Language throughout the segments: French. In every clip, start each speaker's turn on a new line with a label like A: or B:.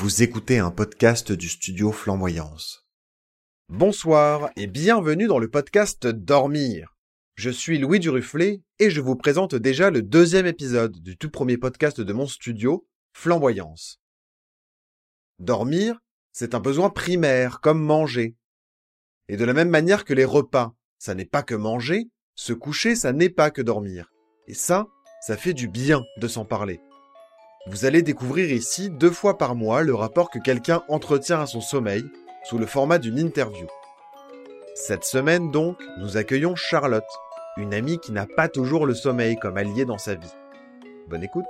A: Vous écoutez un podcast du studio Flamboyance. Bonsoir et bienvenue dans le podcast Dormir. Je suis Louis Duruflé et je vous présente déjà le deuxième épisode du tout premier podcast de mon studio, Flamboyance. Dormir, c'est un besoin primaire, comme manger. Et de la même manière que les repas, ça n'est pas que manger, se coucher, ça n'est pas que dormir. Et ça, ça fait du bien de s'en parler. Vous allez découvrir ici deux fois par mois le rapport que quelqu'un entretient à son sommeil sous le format d'une interview. Cette semaine donc, nous accueillons Charlotte, une amie qui n'a pas toujours le sommeil comme allié dans sa vie. Bonne écoute.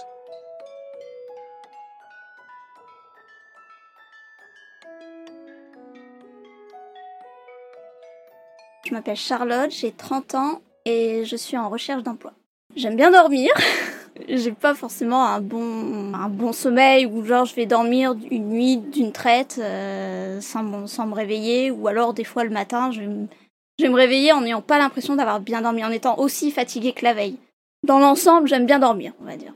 B: Je m'appelle Charlotte, j'ai 30 ans et je suis en recherche d'emploi. J'aime bien dormir. j'ai pas forcément un bon un bon sommeil ou genre je vais dormir une nuit d'une traite euh, sans, sans me réveiller ou alors des fois le matin je vais, me, réveiller en n'ayant pas l'impression d'avoir bien dormi en étant aussi fatiguée que la veille. Dans l'ensemble, j'aime bien dormir, on va dire.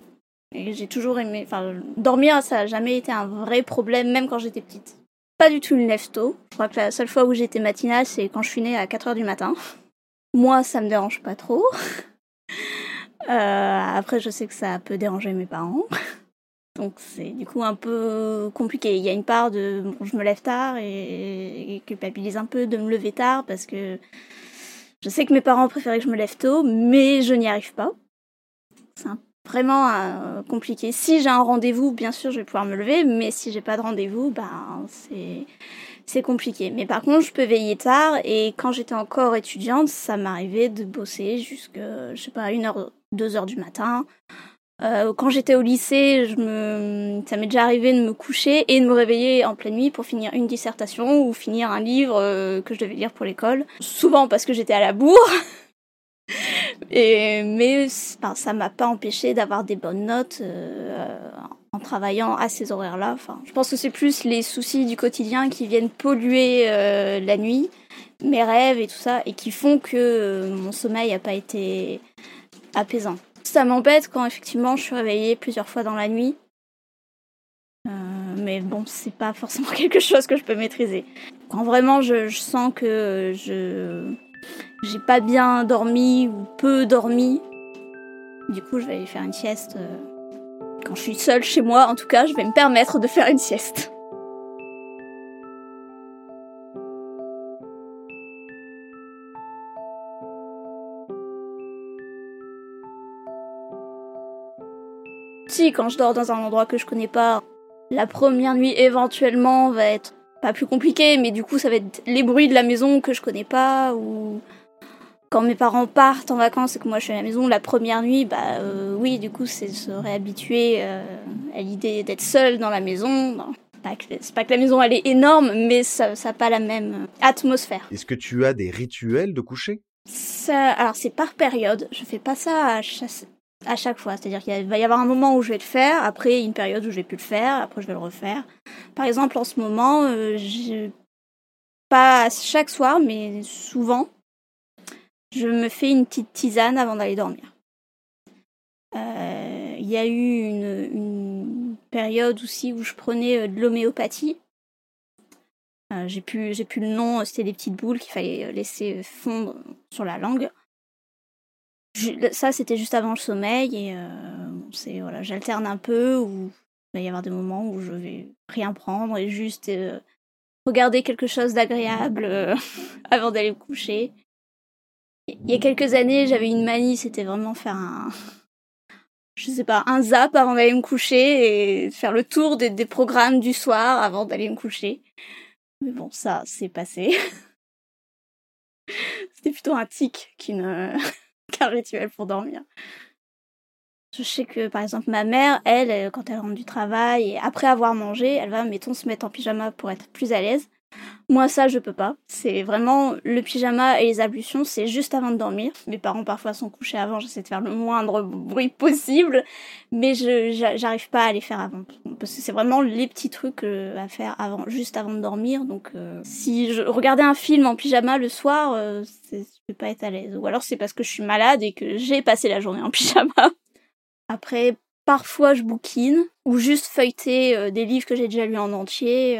B: Et j'ai toujours aimé enfin dormir ça a jamais été un vrai problème même quand j'étais petite. Pas du tout une lève tôt. Je crois que la seule fois où j'étais matinale, c'est quand je suis née à 4h du matin. Moi, ça me dérange pas trop. Euh, après, je sais que ça peut déranger mes parents. Donc c'est du coup un peu compliqué. Il y a une part de bon, je me lève tard et, et culpabilise un peu de me lever tard parce que je sais que mes parents préféraient que je me lève tôt, mais je n'y arrive pas. C'est vraiment euh, compliqué. Si j'ai un rendez-vous, bien sûr, je vais pouvoir me lever, mais si j'ai pas de rendez-vous, ben c'est c'est compliqué. Mais par contre, je peux veiller tard et quand j'étais encore étudiante, ça m'arrivait de bosser jusqu'à je sais pas une heure 2 heures du matin. Euh, quand j'étais au lycée, je me... ça m'est déjà arrivé de me coucher et de me réveiller en pleine nuit pour finir une dissertation ou finir un livre euh, que je devais lire pour l'école. Souvent parce que j'étais à la bourre. et, mais ben, ça m'a pas empêché d'avoir des bonnes notes euh, en travaillant à ces horaires-là. Enfin, je pense que c'est plus les soucis du quotidien qui viennent polluer la nuit, mes rêves et tout ça, et qui font que mon sommeil n'a pas été apaisant. Ça m'embête quand effectivement je suis réveillée plusieurs fois dans la nuit. Euh, mais bon, c'est pas forcément quelque chose que je peux maîtriser. Quand vraiment je, je sens que je j'ai pas bien dormi ou peu dormi, du coup je vais aller faire une sieste. Euh, quand je suis seule chez moi, en tout cas, je vais me permettre de faire une sieste. Si, quand je dors dans un endroit que je connais pas, la première nuit éventuellement va être pas plus compliquée, mais du coup ça va être les bruits de la maison que je connais pas, ou quand mes parents partent en vacances et que moi je suis à la maison la première nuit, bah euh, oui, du coup c'est se réhabituer euh, à l'idée d'être seule dans la maison. C'est pas que la maison elle est énorme, mais ça n'a pas la même atmosphère.
A: Est-ce que tu as des rituels de coucher?
B: Ça, Alors c'est par période, je fais pas ça à chaque, à chaque fois. C'est-à-dire qu'il va y avoir un moment où je vais le faire, après une période où je vais plus le faire, après je vais le refaire. Par exemple, en ce moment, euh, pas chaque soir, mais souvent, je me fais une petite tisane avant d'aller dormir. Euh, il y a eu une, période aussi où je prenais euh, de l'homéopathie. Euh, j'ai j'ai plus le nom, c'était des petites boules qu'il fallait laisser fondre sur la langue ça c'était juste avant le sommeil et euh, c'est voilà j'alterne un peu ou il va y avoir des moments où je vais rien prendre et juste euh, regarder quelque chose d'agréable euh, avant d'aller me coucher. Il y a quelques années j'avais une manie c'était vraiment faire un je sais pas un zap avant d'aller me coucher et faire le tour des, programmes du soir avant d'aller me coucher. Mais bon ça c'est passé. C'était plutôt un tic qu'une rituel pour dormir. Je sais que par exemple ma mère, elle, quand elle rentre du travail après avoir mangé, elle va, mettons, se mettre en pyjama pour être plus à l'aise. Moi ça je peux pas. C'est vraiment le pyjama et les ablutions, c'est juste avant de dormir. Mes parents parfois sont couchés avant, j'essaie de faire le moindre bruit possible, mais je j'arrive pas à les faire avant parce que c'est vraiment les petits trucs euh, à faire avant, juste avant de dormir. Donc euh, si je regardais un film en pyjama le soir, euh, je vais pas être à l'aise. Ou alors c'est parce que je suis malade et que j'ai passé la journée en pyjama. Après parfois je bouquine ou juste feuilleter des livres que j'ai déjà lus en entier,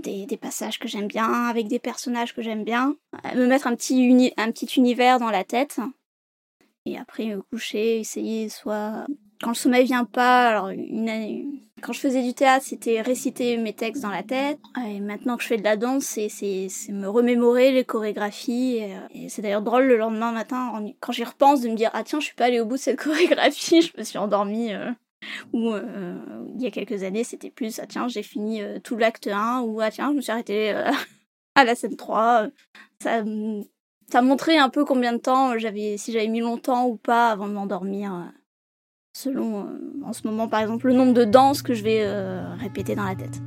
B: des, passages que j'aime bien avec des personnages que j'aime bien, me mettre un petit un petit univers dans la tête et après me coucher, essayer soit quand le sommeil vient pas, alors une, quand je faisais du théâtre, c'était réciter mes textes dans la tête. Et maintenant que je fais de la danse, c'est, c'est, me remémorer les chorégraphies. Et, euh, c'est d'ailleurs drôle le lendemain matin, quand j'y repense, de me dire ah tiens, je suis pas allée au bout de cette chorégraphie, je me suis endormie. Euh, ou euh, il y a quelques années, c'était plus ah tiens, j'ai fini tout l'acte 1 ou ah tiens, je me suis arrêtée à la scène 3. Ça ça montrait un peu combien de temps j'avais si j'avais mis longtemps ou pas avant de m'endormir selon, euh, en ce moment par exemple, le nombre de danses que je vais euh, répéter dans la tête.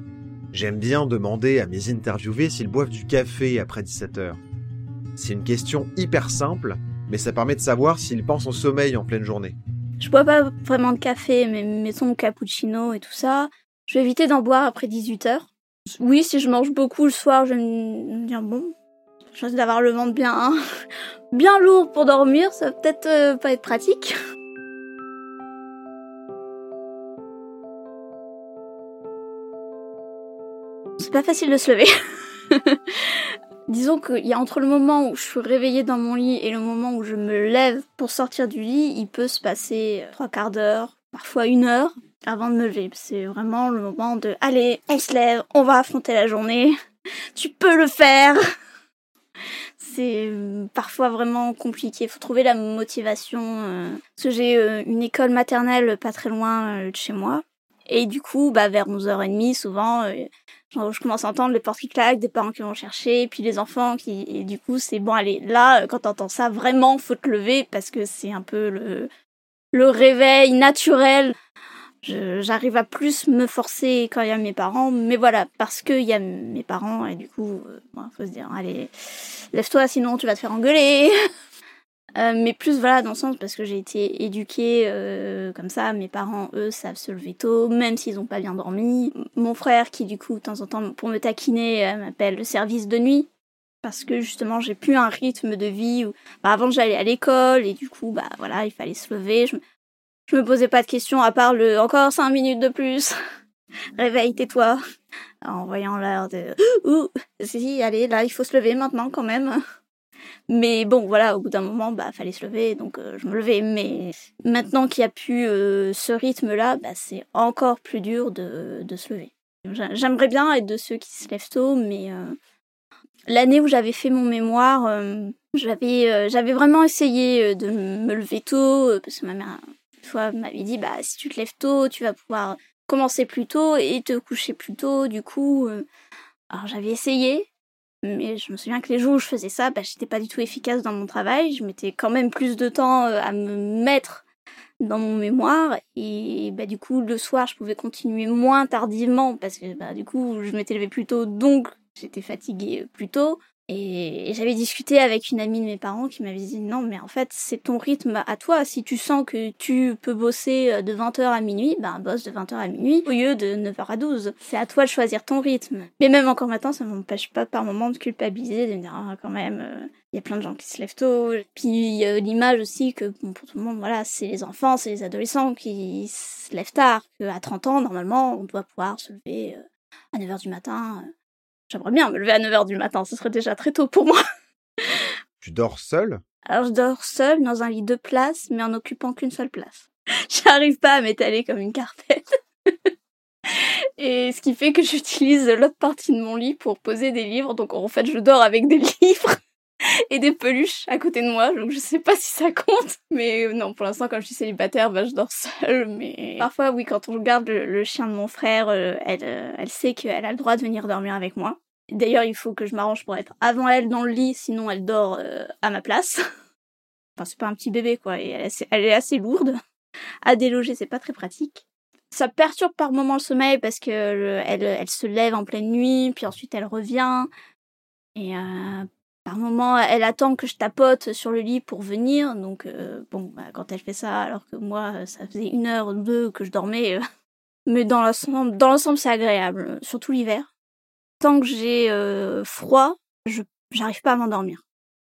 A: J'aime bien demander à mes interviewés s'ils boivent du café après 17h. C'est une question hyper simple, mais ça permet de savoir s'ils pensent au sommeil en pleine journée.
B: Je bois pas vraiment de café, mais mettons cappuccino et tout ça. Je vais éviter d'en boire après 18h. Oui, si je mange beaucoup le soir, je vais me dire bon, je risque d'avoir le ventre bien, bien lourd pour dormir, ça va peut-être euh, pas être pratique. c'est pas facile de se lever. Disons qu'il y a entre le moment où je suis réveillée dans mon lit et le moment où je me lève pour sortir du lit, il peut se passer trois quarts d'heure, parfois une heure avant de me lever. C'est vraiment le moment de allez, on se lève, on va affronter la journée. Tu peux le faire. C'est euh, parfois vraiment compliqué. Il faut trouver la motivation. Euh, parce que j'ai euh, une école maternelle pas très loin de chez moi. Et du coup, bah, vers 11h30, souvent, je commence à entendre les portes qui claquent, des parents qui vont chercher, puis les enfants qui, et du coup, c'est bon, allez, là, quand t'entends ça, vraiment, faut te lever parce que c'est un peu le, le réveil naturel. J'arrive à plus me forcer quand il y a mes parents, mais voilà, parce qu'il y a mes parents, et du coup, euh, bon, faut se dire, allez, lève-toi, sinon tu vas te faire engueuler. Euh, mais plus voilà dans le sens parce que j'ai été éduquée euh, comme ça, mes parents eux savent se lever tôt, même s'ils ont pas bien dormi. Mon frère qui du coup de temps en temps pour me taquiner euh, m'appelle le service de nuit parce que justement j'ai plus un rythme de vie où bah, avant j'allais à l'école et du coup bah voilà il fallait se lever. Je, je me posais pas de questions à part le encore cinq minutes de plus. Réveille, tais-toi. En voyant l'heure de ouh si allez là il faut se lever maintenant quand même. Mais bon, voilà, au bout d'un moment, bah, fallait se lever, donc euh, je me levais. Mais maintenant qu'il n'y a plus euh, ce rythme-là, bah, c'est encore plus dur de, se lever. J'aimerais bien être de ceux qui se lèvent tôt, mais euh, l'année où j'avais fait mon mémoire, j'avais j'avais vraiment essayé de me lever tôt, parce que ma mère, une fois, m'avait dit, bah, si tu te lèves tôt, tu vas pouvoir commencer plus tôt et te coucher plus tôt, du coup. alors j'avais essayé, mais je me souviens que les jours où je faisais ça, bah, j'étais pas du tout efficace dans mon travail. Je mettais quand même plus de temps euh, à me mettre dans mon mémoire. Et bah, du coup, le soir, je pouvais continuer moins tardivement parce que bah, du coup, je m'étais levée plus tôt, donc j'étais fatiguée plus tôt. Et j'avais discuté avec une amie de mes parents qui m'avait dit non mais en fait c'est ton rythme à toi. Si tu sens que tu peux bosser euh, de 20h à minuit, ben bosse de 20h à minuit au lieu de 9h à 12. C'est à toi de choisir ton rythme. Mais même encore maintenant ça m'empêche pas par moment de culpabiliser, de me dire ah, quand même il euh, y a plein de gens qui se lèvent tôt. Puis il y a l'image aussi que pour tout le monde voilà c'est les enfants, c'est les adolescents qui se lèvent tard. Qu'à 30 ans normalement on doit pouvoir se lever euh, à 9h du matin J'aimerais bien me lever à 9h du matin, ce serait déjà très tôt pour moi.
A: Tu dors seule?
B: Alors je dors seule dans un lit de place, mais en occupant qu'une seule place. J'arrive pas à m'étaler comme une carpette. Et ce qui fait que j'utilise l'autre partie de mon lit pour poser des livres. Donc en fait, je dors avec des livres et des peluches à côté de moi. Donc je sais pas si ça compte. Mais non, pour l'instant, comme je suis célibataire, bah, je dors seule. Mais parfois, oui, quand on regarde le, chien de mon frère, euh, elle, euh, elle sait qu'elle a le droit de venir dormir avec moi. D'ailleurs, il faut que je m'arrange pour être avant elle dans le lit, sinon elle dort euh, à ma place. enfin, c'est pas un petit bébé, quoi. Et elle, est, assez lourde. À déloger, c'est pas très pratique. Ça perturbe par moments le sommeil parce que elle, elle se lève en pleine nuit, puis ensuite elle revient. Et euh, par moment, elle attend que je tapote sur le lit pour venir. Donc, euh, bon, bah, quand elle fait ça, alors que moi, ça faisait une heure ou deux que je dormais. Euh, mais dans l'ensemble, dans l'ensemble, c'est agréable, surtout l'hiver. Tant que j'ai euh, froid, je j'arrive pas à m'endormir.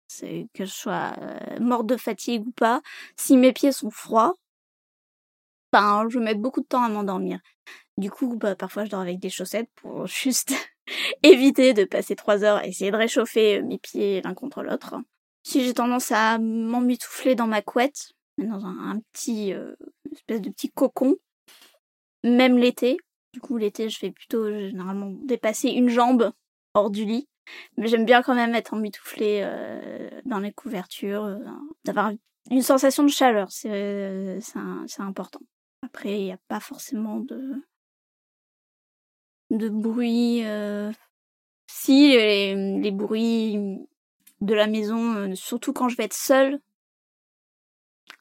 B: C'est que je sois morte de fatigue ou pas. Si mes pieds sont froids, Enfin, je mets beaucoup de temps à m'endormir. Du coup, bah, parfois je dors avec des chaussettes pour juste éviter de passer trois heures à essayer de réchauffer mes pieds l'un contre l'autre. Si j'ai tendance à m'emmitoufler dans ma couette, dans un, petit euh, espèce de petit cocon, même l'été. Du coup, l'été, je fais plutôt généralement dépasser une jambe hors du lit. Mais j'aime bien quand même être emmitouflée euh, dans les couvertures, euh, d'avoir une sensation de chaleur, c'est euh, important. Après, il n'y a pas forcément de, de bruit. Euh, si, les, bruits de la maison, euh, surtout quand je vais être seule,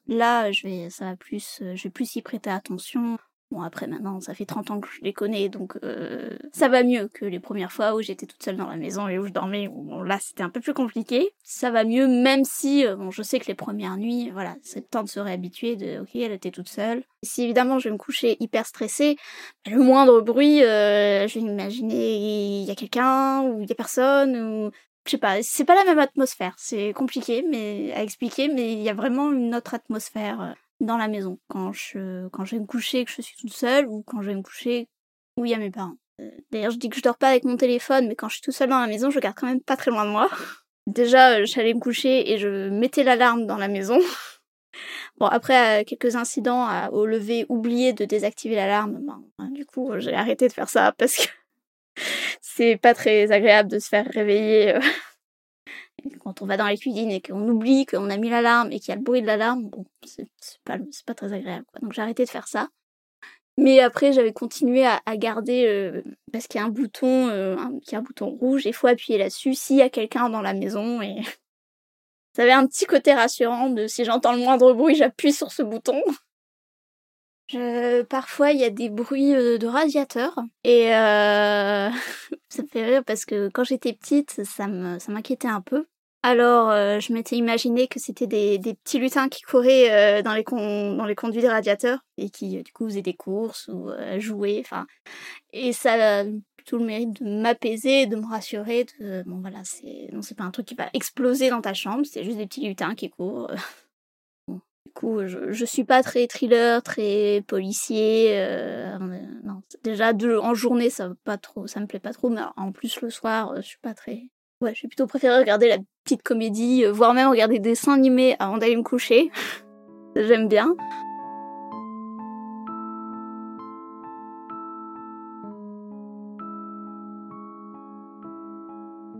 B: là, je vais, ça va plus, je vais plus y prêter attention. Bon, après, maintenant, ça fait 30 ans que je les connais, donc euh, ça va mieux que les premières fois où j'étais toute seule dans la maison et où je dormais. Bon, là, c'était un peu plus compliqué. Ça va mieux, même si, euh, bon, je sais que les premières nuits, voilà, c'est le temps de se réhabituer, de, ok, elle était toute seule. Si évidemment je vais me coucher hyper stressée, le moindre bruit, euh, je vais m'imaginer, il y a quelqu'un, ou il y a personne, ou je sais pas, c'est pas la même atmosphère. C'est compliqué mais à expliquer, mais il y a vraiment une autre atmosphère dans la maison quand je quand je vais me coucher que je suis toute seule ou quand je vais me coucher où il y a mes parents. Euh, d'ailleurs, je dis que je dors pas avec mon téléphone, mais quand je suis toute seule dans la maison, je garde quand même pas très loin de moi. Déjà, euh, j'allais me coucher et je mettais l'alarme dans la maison. Bon, après, euh, quelques incidents au lever, oublié de désactiver l'alarme. Ben, du coup, j'ai arrêté de faire ça parce que c'est pas très agréable de se faire réveiller quand on va dans la cuisine et qu'on oublie qu'on a mis l'alarme et qu'il y a le bruit de l'alarme, c'est pas, pas très agréable. Quoi. Donc j'ai arrêté de faire ça. Mais après, j'avais continué à, garder euh, parce qu'il y a un bouton, euh, un, un bouton rouge. Il faut appuyer là-dessus s'il y a quelqu'un dans la maison et ça avait un petit côté rassurant de si j'entends le moindre bruit, j'appuie sur ce bouton. Parfois, il y a des bruits euh, de radiateur et ça me fait rire parce que quand j'étais petite, ça ça m'inquiétait un peu alors, euh, je m'étais imaginé que c'était des, petits lutins qui couraient euh, dans, les conduits des radiateurs et qui, euh, du coup, faisaient des courses ou jouaient. Et ça a tout le mérite de m'apaiser, de me rassurer. De, bon, voilà, c'est non, c'est pas un truc qui va exploser dans ta chambre, c'est juste des petits lutins qui courent. du coup, je, suis pas très thriller, très policier. non, déjà, en journée, ça pas trop, ça me plaît pas trop, mais en plus le soir, je suis pas très Ouais, je vais plutôt préférer regarder la petite comédie, euh, voire même regarder des dessins animés avant d'aller me coucher. J'aime bien.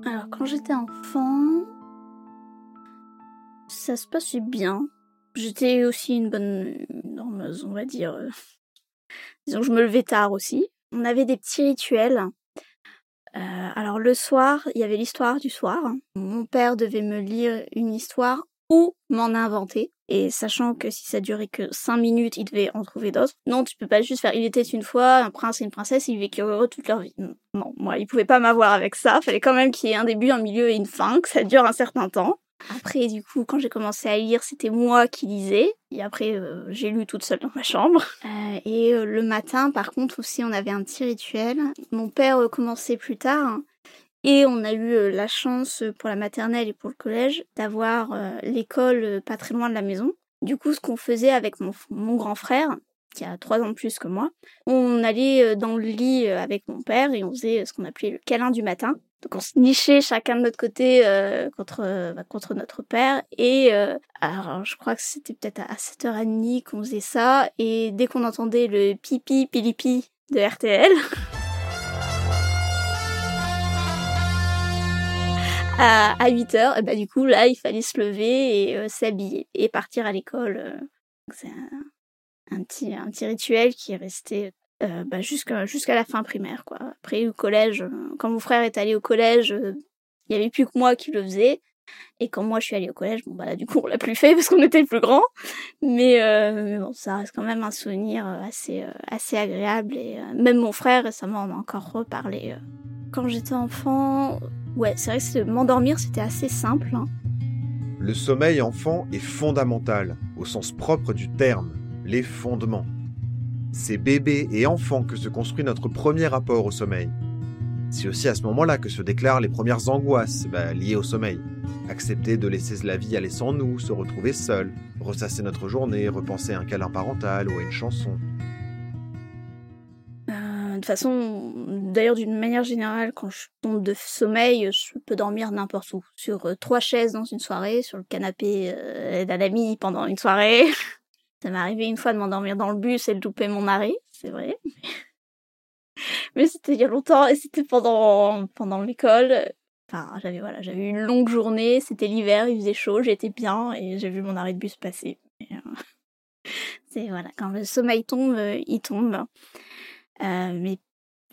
B: Alors, quand j'étais enfant, ça se passait bien. J'étais aussi une bonne dormeuse, on va dire. Disons que je me levais tard aussi. On avait des petits rituels euh, le soir, il y avait l'histoire du soir. Mon père devait me lire une histoire ou m'en inventer. Et sachant que si ça durait que 5 minutes, il devait en trouver d'autres. Non, tu peux pas juste faire il était une fois un prince et une princesse, ils vécurent toute leur vie. Non, moi, il pouvait pas m'avoir avec ça. Fallait quand même qu'il y ait un début, un milieu et une fin, que ça dure un certain temps. Après, du coup, quand j'ai commencé à lire, c'était moi qui lisais. Et après, euh, j'ai lu toute seule dans ma chambre. Euh, et euh, le matin, par contre, aussi, on avait un petit rituel. Mon père commençait plus tard. Et on a eu la chance pour la maternelle et pour le collège d'avoir l'école pas très loin de la maison. Du coup, ce qu'on faisait avec mon, grand frère, qui a trois ans de plus que moi, on allait dans le lit avec mon père et on faisait ce qu'on appelait le câlin du matin. Donc on se nichait chacun de notre côté euh, contre euh, bah, contre notre père et euh, alors je crois que c'était peut-être à 7h30 qu'on faisait ça et dès qu'on entendait le pipi pilipi de RTL à, à 8h, bah du coup là il fallait se lever et s'habiller et partir à l'école. c'est un, petit un petit rituel qui est resté euh, bah, jusqu'à la fin primaire quoi. Après au collège, euh, quand mon frère est allé au collège, euh, il y avait plus que moi qui le faisais. Et quand moi je suis allée au collège, bon bah là, du coup on l'a plus fait parce qu'on était plus grands. Mais, mais, bon, ça reste quand même un souvenir assez assez agréable et même mon frère récemment en a encore reparlé. Quand j'étais enfant, ouais c'est vrai que m'endormir c'était assez simple. Hein.
A: Le sommeil enfant est fondamental au sens propre du terme, les fondements. C'est bébé et enfant que se construit notre premier rapport au sommeil. C'est aussi à ce moment-là que se déclarent les premières angoisses bah, liées au sommeil. Accepter de laisser la vie aller sans nous, se retrouver seul, ressasser notre journée, repenser un câlin parental ou à une chanson.
B: Euh, de façon, d'ailleurs, d'une manière générale, quand je tombe de sommeil, je peux dormir n'importe où. Sur euh, trois chaises dans une soirée, sur le canapé euh, d'un ami pendant une soirée. Ça m'est arrivé une fois de m'endormir dans le bus et de louper mon mari, c'est vrai. Mais c'était il y a longtemps et c'était pendant, pendant l'école. Enfin, j'avais voilà, j'avais une longue journée, c'était l'hiver, il faisait chaud, j'étais bien et j'ai vu mon arrêt de bus passer. c'est voilà, quand le sommeil tombe, il tombe. Euh, mais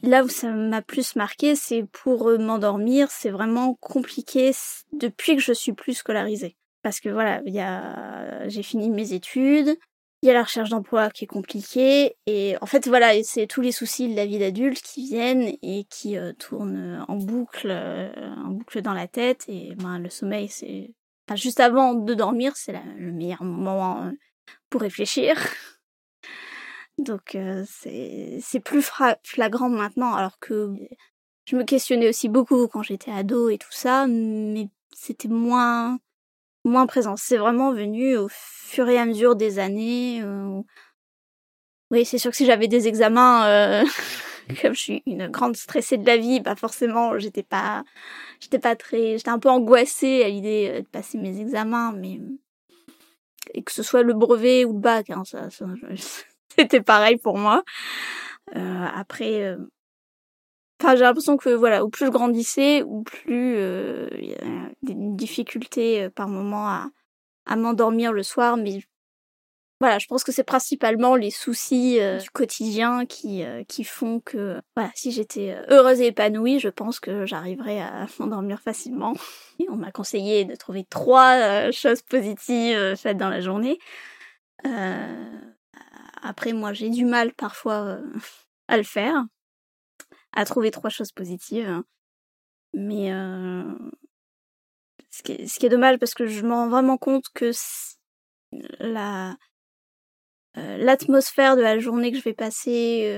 B: là où ça m'a plus marqué, c'est pour euh, m'endormir, c'est vraiment compliqué depuis que je suis plus scolarisée. Parce que voilà, il y a, j'ai fini mes études, il y a la recherche d'emploi qui est compliquée, et en fait voilà, c'est tous les soucis de la vie d'adulte qui viennent et qui euh, tournent en boucle, en boucle dans la tête, et ben le sommeil c'est, enfin, juste avant de dormir, c'est le meilleur moment pour réfléchir. Donc euh, c'est plus flagrant maintenant, alors que je me questionnais aussi beaucoup quand j'étais ado et tout ça, mais c'était moins moins présent. C'est vraiment venu au fur et à mesure des années. Euh, oui, c'est sûr que si j'avais des examens, euh, comme je suis une grande stressée de la vie, bah forcément j'étais pas, j'étais pas très, j'étais un peu angoissée à l'idée de passer mes examens, mais et que ce soit le brevet ou le bac, hein, ça, c'était pareil pour moi. Euh, après, euh, enfin, j'ai l'impression que voilà, au plus je grandissais, ou plus euh, il y a des difficultés par moment à, m'endormir le soir, mais voilà, je pense que c'est principalement les soucis du quotidien qui qui font que voilà, si j'étais heureuse et épanouie, je pense que j'arriverais à m'endormir facilement. On m'a conseillé de trouver trois choses positives faites dans la journée. Euh, après, moi, j'ai du mal parfois euh, à le faire, à trouver trois choses positives. Mais euh, ce, qui est, dommage parce que je me rends vraiment compte que la euh, l'atmosphère de la journée que je vais passer,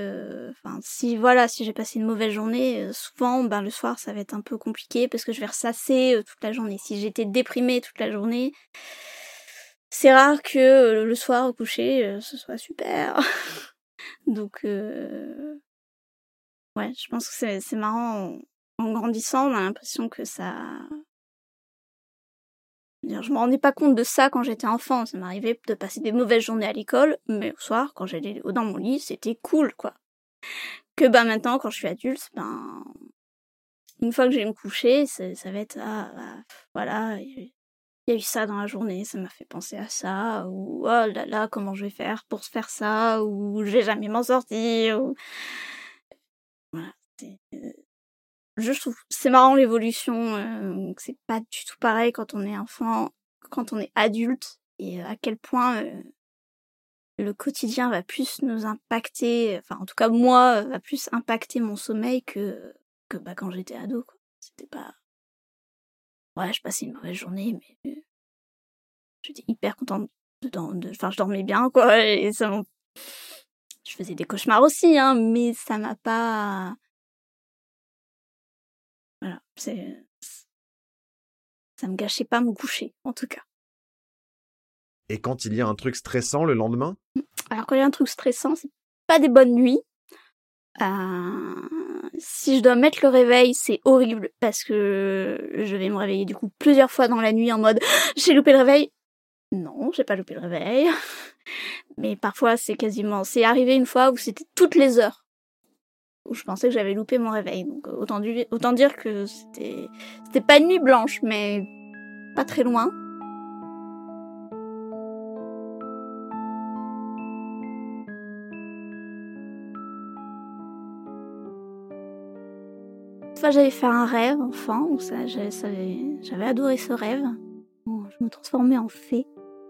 B: enfin si voilà, si j'ai passé une mauvaise journée, souvent ben le soir ça va être un peu compliqué parce que je vais ressasser toute la journée. Si j'étais déprimée toute la journée, c'est rare que euh, le soir au coucher, euh, ce soit super. Donc, euh... ouais, je pense que c'est marrant. En, grandissant, on a l'impression que ça. Je me rendais pas compte de ça quand j'étais enfant. Ça m'arrivait de passer des mauvaises journées à l'école, mais au soir, quand j'allais dans mon lit, c'était cool, quoi. Que ben maintenant, quand je suis adulte, ben une fois que je vais me coucher, ça va être ah, bah, voilà, il y a eu ça dans la journée, ça m'a fait penser à ça, ou oh là là, comment je vais faire pour faire ça, ou je vais jamais m'en sortir, ou... Euh, Je c'est marrant l'évolution, euh, c'est pas du tout pareil quand on est enfant, quand on est adulte, et euh, à quel point le quotidien va plus nous impacter, enfin en tout cas moi, va plus impacter mon sommeil que, que bah, quand j'étais ado. C'était pas Ouais, je passais une mauvaise journée, mais euh, j'étais hyper contente de, enfin, je dormais bien, quoi, et ça je faisais des cauchemars aussi, hein, mais ça m'a pas, voilà, c'est, ça me gâchait pas mon coucher, en tout cas.
A: Et quand il y a un truc stressant le lendemain?
B: Alors quand il y a un truc stressant, c'est pas des bonnes nuits. Euh, si je dois mettre le réveil, c'est horrible parce que je vais me réveiller du coup plusieurs fois dans la nuit en mode j'ai loupé le réveil. Non, j'ai pas loupé le réveil. Mais parfois c'est quasiment c'est arrivé une fois où c'était toutes les heures où je pensais que j'avais loupé mon réveil. Donc autant, autant dire que c'était c'était pas une nuit blanche mais pas très loin. j'avais fait un rêve enfant, ça, j'avais adoré ce rêve. je me transformais en fée.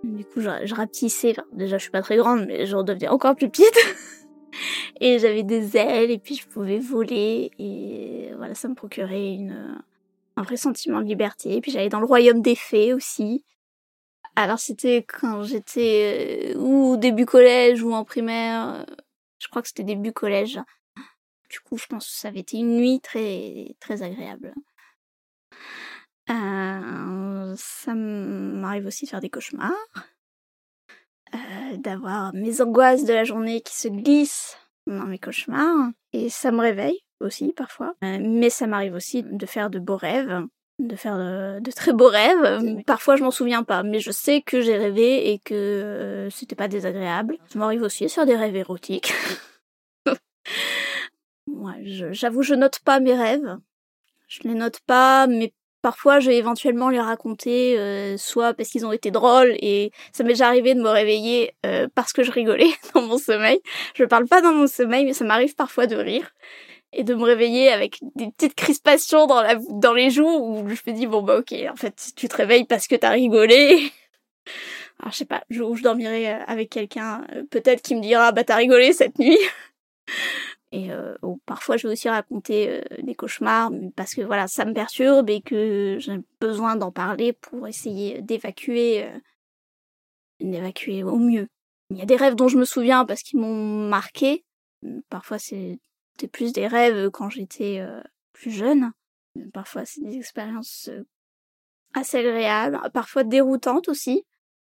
B: Du coup, je, je rapetissais. déjà, je suis pas très grande, mais je redevenais encore plus petite. et j'avais des ailes, et puis je pouvais voler. Et voilà, ça me procurait un vrai sentiment de liberté. Et puis j'allais dans le royaume des fées aussi. Alors c'était quand j'étais euh, ou début collège ou en primaire. Je crois que c'était début collège. Du coup, je pense que ça avait été une nuit très, très agréable. Euh, ça m'arrive aussi de faire des cauchemars, euh, d'avoir mes angoisses de la journée qui se glissent dans mes cauchemars, et ça me réveille aussi parfois. Euh, mais ça m'arrive aussi de faire de beaux rêves, de faire de, très beaux rêves. Parfois, je m'en souviens pas, mais je sais que j'ai rêvé et que c'était pas désagréable. Ça m'arrive aussi de faire des rêves érotiques. Moi, j'avoue, je note pas mes rêves. Je les note pas, mais Parfois, je vais éventuellement les raconter, euh, soit parce qu'ils ont été drôles, et ça m'est déjà arrivé de me réveiller euh, parce que je rigolais dans mon sommeil. Je parle pas dans mon sommeil, mais ça m'arrive parfois de rire et de me réveiller avec des petites crispations dans, dans les joues où je me dis bon bah ok, en fait tu te réveilles parce que t'as rigolé. Alors je sais pas, je, je dormirai euh, avec quelqu'un, peut-être qui me dira bah t'as rigolé cette nuit. Et euh, parfois, je vais aussi raconter euh, des cauchemars parce que voilà, ça me perturbe et que j'ai besoin d'en parler pour essayer d'évacuer, euh, d'évacuer au mieux. Il y a des rêves dont je me souviens parce qu'ils m'ont marqué. Parfois, c'était plus des rêves quand j'étais plus jeune. Parfois, c'est des expériences assez agréables, parfois déroutantes aussi.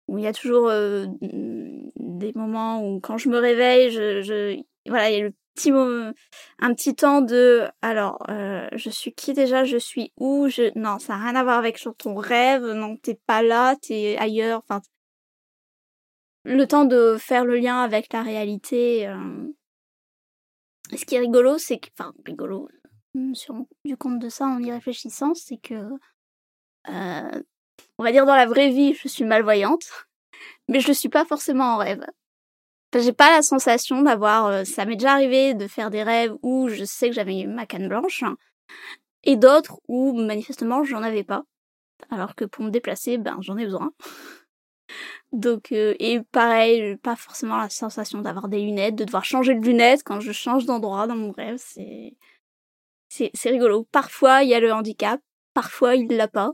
B: Où il y a toujours des moments où, quand je me réveille, je, je voilà, il y a le un petit temps de alors euh, je suis qui déjà je suis où je non ça n'a rien à voir avec ton rêve non t'es pas là t'es ailleurs enfin le temps de faire le lien avec la réalité euh... ce qui est rigolo c'est que enfin rigolo je me suis rendu compte de ça en y réfléchissant c'est que euh, on va dire dans la vraie vie je suis malvoyante mais je ne suis pas forcément en rêve j'ai pas la sensation d'avoir. Euh, ça m'est déjà arrivé de faire des rêves où je sais que j'avais ma canne blanche, et d'autres où manifestement j'en avais pas. Alors que pour me déplacer, ben j'en ai besoin. Donc euh, et pareil, pas forcément la sensation d'avoir des lunettes, de devoir changer de lunettes quand je change d'endroit dans mon rêve, c'est c'est rigolo. Parfois il y a le handicap, parfois il l'a pas.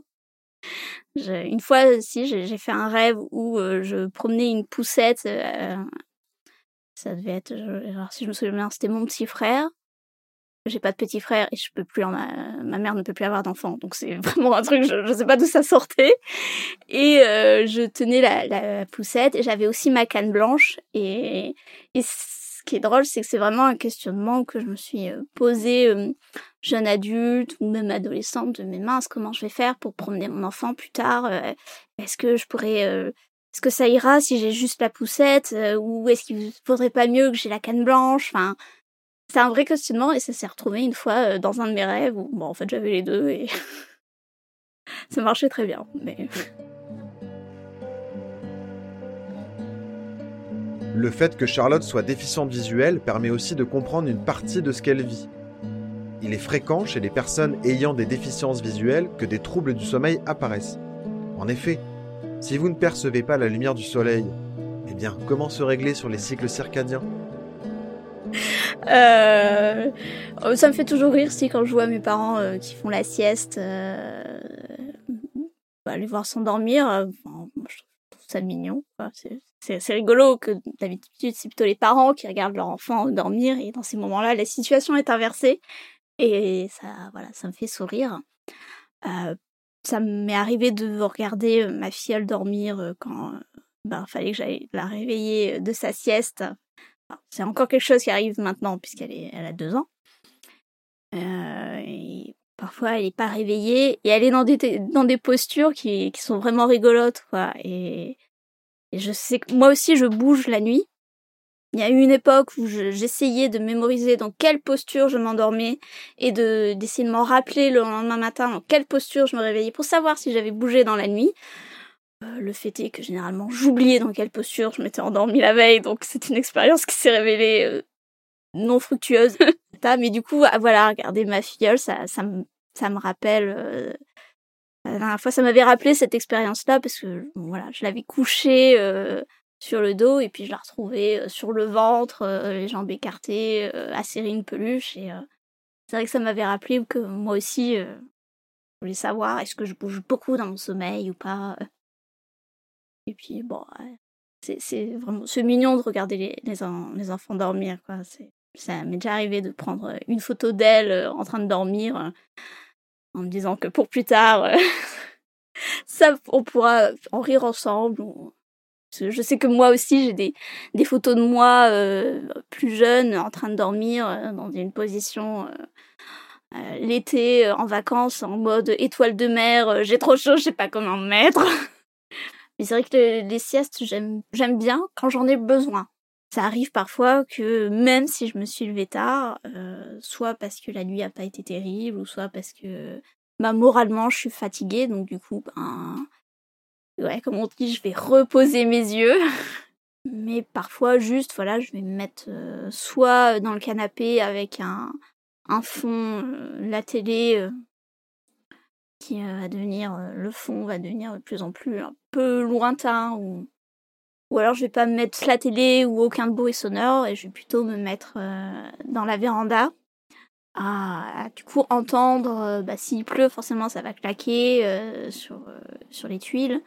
B: une fois, si j'ai fait un rêve où euh, je promenais une poussette ça devait être, alors si je me souviens bien, c'était mon petit frère. J'ai pas de petit frère et je peux plus en ma mère ne peut plus avoir d'enfant. Donc c'est vraiment un truc, je, je sais pas d'où ça sortait. Et euh, je tenais la, la poussette et j'avais aussi ma canne blanche. Et, et ce qui est drôle, c'est que c'est vraiment un questionnement que je me suis euh, posé euh, jeune adulte ou même adolescente de mes minces, comment je vais faire pour promener mon enfant plus tard Est-ce que je pourrais est-ce que ça ira si j'ai juste la poussette euh, ou est-ce qu'il faudrait pas mieux que j'ai la canne blanche Enfin, c'est un vrai questionnement et ça s'est retrouvé une fois euh, dans un de mes rêves où, bon, en fait, j'avais les deux et ça marchait très bien. Mais
A: Le fait que Charlotte soit déficiente visuelle permet aussi de comprendre une partie de ce qu'elle vit. Il est fréquent chez les personnes ayant des déficiences visuelles que des troubles du sommeil apparaissent. En effet, si vous ne percevez pas la lumière du soleil, eh bien, comment se régler sur les cycles circadiens?
B: Euh, oh, Ça me fait toujours rire si quand je vois mes parents euh, qui font la sieste, euh, bah, voir s'endormir, je trouve ça mignon. C'est rigolo que d'habitude c'est plutôt les parents qui regardent leur enfant dormir et dans ces moments-là la situation est inversée et ça voilà ça me fait sourire. Ça m'est arrivé de regarder ma filleule dormir quand ben, fallait que j'aille la réveiller de sa sieste. c'est encore quelque chose qui arrive maintenant puisqu'elle est, elle a deux ans. Euh, parfois, elle n'est pas réveillée et elle est dans des, dans des postures qui, qui sont vraiment rigolotes. Et, et je sais que moi aussi, je bouge la nuit. Il y a eu une époque où j'essayais de mémoriser dans quelle posture je m'endormais et de d'essayer de m'en rappeler le lendemain matin dans quelle posture je me réveillais pour savoir si j'avais bougé dans la nuit. Euh, le fait est que généralement j'oubliais dans quelle posture je m'étais endormie la veille, donc c'est une expérience qui s'est révélée euh, non fructueuse. Mais du coup, ah, voilà, regarder ma filleule, ça, ça, me, ça me rappelle. Euh, la dernière fois, ça m'avait rappelé cette expérience-là parce que voilà, je l'avais couchée sur le dos et puis je la retrouvais euh, sur le ventre, euh, les jambes écartées, euh, à serrer une peluche et c'est vrai que ça m'avait rappelé que moi aussi je voulais savoir est-ce que je bouge beaucoup dans mon sommeil ou pas. Et puis bon, c'est vraiment c'est mignon de regarder les, les, enfants dormir quoi. Ça m'est déjà arrivé de prendre une photo d'elle en train de dormir en me disant que pour plus tard, ça, on pourra en rire ensemble. Je sais que moi aussi, j'ai des, photos de moi euh, plus jeune, en train de dormir euh, dans une position euh, l'été, en vacances, en mode étoile de mer. j'ai trop chaud, je sais pas comment me mettre. Mais c'est vrai que les siestes, j'aime bien quand j'en ai besoin. Ça arrive parfois que même si je me suis levée tard, soit parce que la nuit a pas été terrible, ou soit parce que bah, moralement je suis fatiguée, donc du coup, ben, ouais, comme on dit, je vais reposer mes yeux. Mais parfois, juste, voilà, je vais me mettre euh, soit dans le canapé avec un, un fond, euh, la télé euh, qui va devenir, le fond va devenir de plus en plus un peu lointain, ou, ou alors je vais pas me mettre la télé ou aucun bruit sonore et je vais plutôt me mettre dans la véranda à, du coup entendre bah, s'il pleut forcément ça va claquer sur, sur les tuiles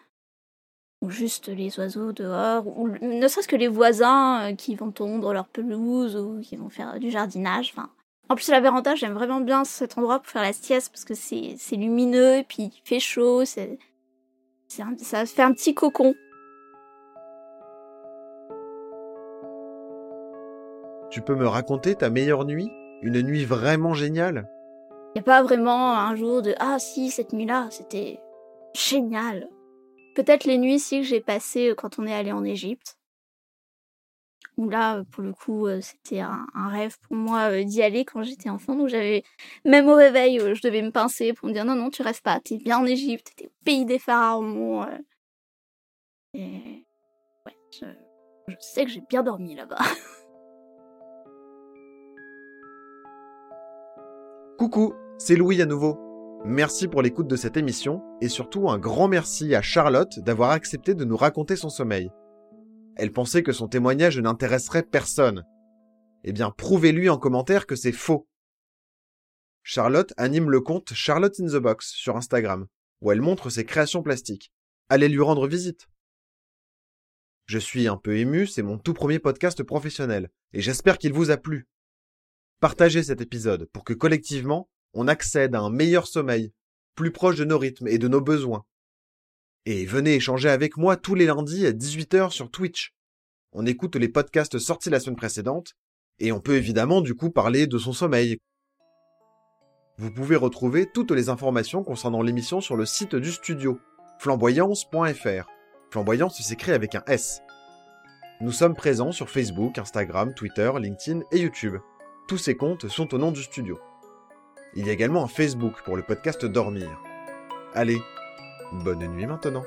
B: ou juste les oiseaux dehors, ou ne serait-ce que les voisins euh, qui vont tondre leur pelouse ou qui vont faire du jardinage. Enfin, en plus, la véranda, j'aime vraiment bien cet endroit pour faire la sieste parce que c'est lumineux et puis il fait chaud, c'est ça fait un petit cocon.
A: Tu peux me raconter ta meilleure nuit? Une nuit vraiment géniale?
B: Il n'y a pas vraiment un jour de Ah si, cette nuit-là, c'était génial. Peut-être les nuits aussi que j'ai passées euh, quand on est allé en Égypte. Où là, euh, pour le coup, euh, c'était un, rêve pour moi d'y aller quand j'étais enfant. Donc j'avais, même au réveil, je devais me pincer pour me dire non, non, tu rêves pas, t'es bien en Égypte, t'es au pays des pharaons. Et ouais, je sais que j'ai bien dormi là-bas.
A: Coucou, c'est Louis à nouveau. Merci pour l'écoute de cette émission et surtout un grand merci à Charlotte d'avoir accepté de nous raconter son sommeil. Elle pensait que son témoignage n'intéresserait personne. Eh bien, prouvez-lui en commentaire que c'est faux. Charlotte anime le compte Charlotte in the Box sur Instagram, où elle montre ses créations plastiques. Allez lui rendre visite. Je suis un peu ému, c'est mon tout premier podcast professionnel, et j'espère qu'il vous a plu. Partagez cet épisode pour que collectivement, on accède à un meilleur sommeil, plus proche de nos rythmes et de nos besoins. Et venez échanger avec moi tous les lundis à 18h sur Twitch. On écoute les podcasts sortis la semaine précédente, et on peut évidemment du coup parler de son sommeil. Vous pouvez retrouver toutes les informations concernant l'émission sur le site du studio, flamboyance.fr. Flamboyance s'écrit avec un S. Nous sommes présents sur Facebook, Instagram, Twitter, LinkedIn et YouTube. Tous ces comptes sont au nom du studio. Il y a également un Facebook pour le podcast Dormir. Allez, bonne nuit maintenant.